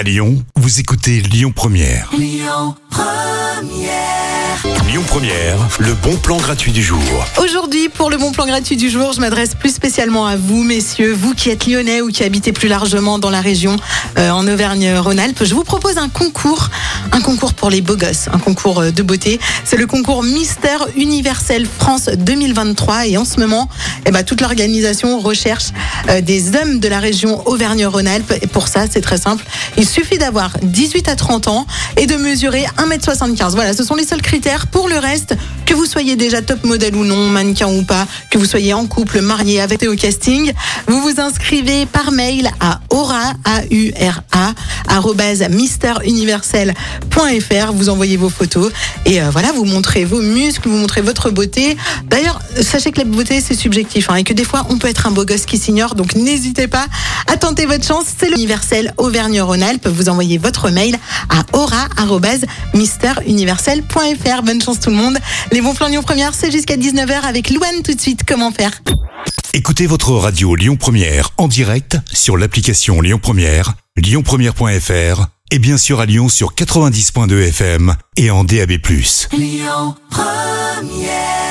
À Lyon, vous écoutez Lyon Première. Lyon Première. le bon plan gratuit du jour. Aujourd'hui, pour le bon plan gratuit du jour, je m'adresse plus spécialement à vous, messieurs, vous qui êtes lyonnais ou qui habitez plus largement dans la région euh, en Auvergne-Rhône-Alpes. Je vous propose un concours, un concours pour les beaux gosses, un concours euh, de beauté. C'est le concours Mystère Universel France 2023 et en ce moment, eh ben, toute l'organisation recherche euh, des hommes de la région Auvergne-Rhône-Alpes. Et pour ça, c'est très simple. Il suffit d'avoir 18 à 30 ans et de mesurer 1m75. Voilà, ce sont les seuls critères. Pour le reste, que vous soyez déjà top modèle ou non, mannequin ou pas, que vous soyez en couple, marié avec au casting, vous vous inscrivez par mail à aura, a u r a misteruniversel.fr. Vous envoyez vos photos et euh, voilà, vous montrez vos muscles, vous montrez votre beauté. D'ailleurs, sachez que la beauté c'est subjectif hein, et que des fois on peut être un beau gosse qui s'ignore, donc n'hésitez pas à tenter votre chance. C'est l'universel Auvergne-Rhône-Alpes. Vous envoyez votre mail à aura@misteruniversel.fr. Bonne chance tout le monde. Les bons plans Lyon Première, c'est jusqu'à 19h avec Louane tout de suite. Comment faire? Écoutez votre radio Lyon Première en direct sur l'application Lyon Première, lyonpremière.fr et bien sûr à Lyon sur 90.2 FM et en DAB+. Lyon Première